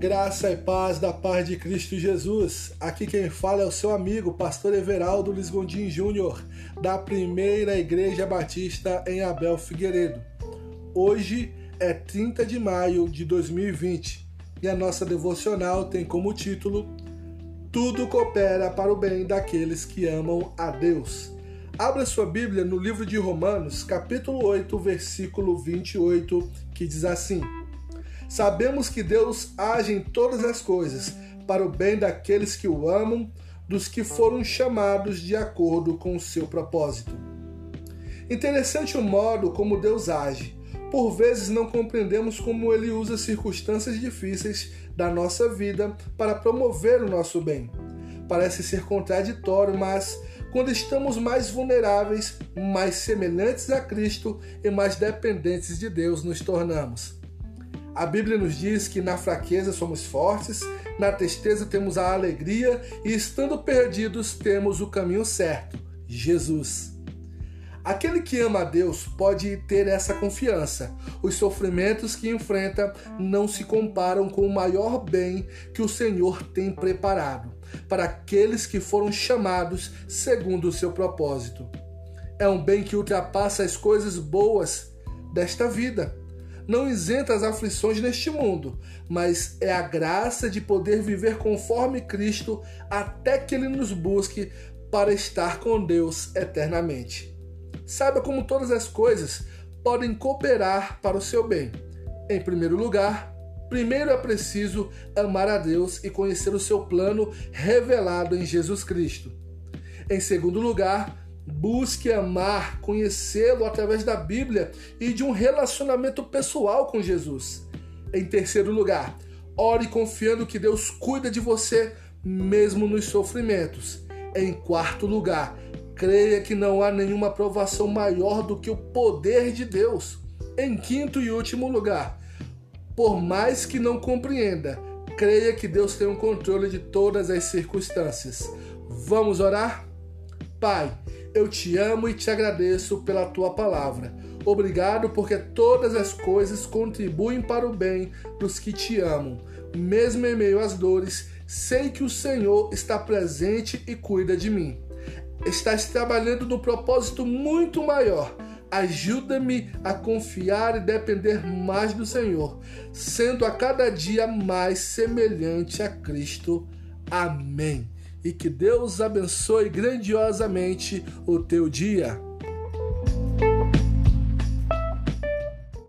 Graça e paz da paz de Cristo Jesus. Aqui quem fala é o seu amigo, pastor Everaldo Lisgondim Júnior, da Primeira Igreja Batista em Abel Figueiredo. Hoje é 30 de maio de 2020 e a nossa devocional tem como título Tudo coopera para o bem daqueles que amam a Deus. Abra sua Bíblia no livro de Romanos, capítulo 8, versículo 28, que diz assim: Sabemos que Deus age em todas as coisas para o bem daqueles que o amam, dos que foram chamados de acordo com o seu propósito. Interessante o modo como Deus age. Por vezes não compreendemos como ele usa circunstâncias difíceis da nossa vida para promover o nosso bem. Parece ser contraditório, mas quando estamos mais vulneráveis, mais semelhantes a Cristo e mais dependentes de Deus nos tornamos. A Bíblia nos diz que na fraqueza somos fortes, na tristeza temos a alegria e estando perdidos temos o caminho certo, Jesus. Aquele que ama a Deus pode ter essa confiança. Os sofrimentos que enfrenta não se comparam com o maior bem que o Senhor tem preparado para aqueles que foram chamados segundo o seu propósito. É um bem que ultrapassa as coisas boas desta vida não isenta as aflições neste mundo, mas é a graça de poder viver conforme Cristo até que Ele nos busque para estar com Deus eternamente. Saiba como todas as coisas podem cooperar para o seu bem. Em primeiro lugar, primeiro é preciso amar a Deus e conhecer o seu plano revelado em Jesus Cristo. Em segundo lugar, Busque amar, conhecê-lo através da Bíblia e de um relacionamento pessoal com Jesus. Em terceiro lugar, ore confiando que Deus cuida de você mesmo nos sofrimentos. Em quarto lugar, creia que não há nenhuma provação maior do que o poder de Deus. Em quinto e último lugar, por mais que não compreenda, creia que Deus tem o controle de todas as circunstâncias. Vamos orar? Pai, eu te amo e te agradeço pela tua palavra. Obrigado porque todas as coisas contribuem para o bem dos que te amam. Mesmo em meio às dores, sei que o Senhor está presente e cuida de mim. Estás trabalhando no propósito muito maior. Ajuda-me a confiar e depender mais do Senhor, sendo a cada dia mais semelhante a Cristo. Amém e que Deus abençoe grandiosamente o teu dia.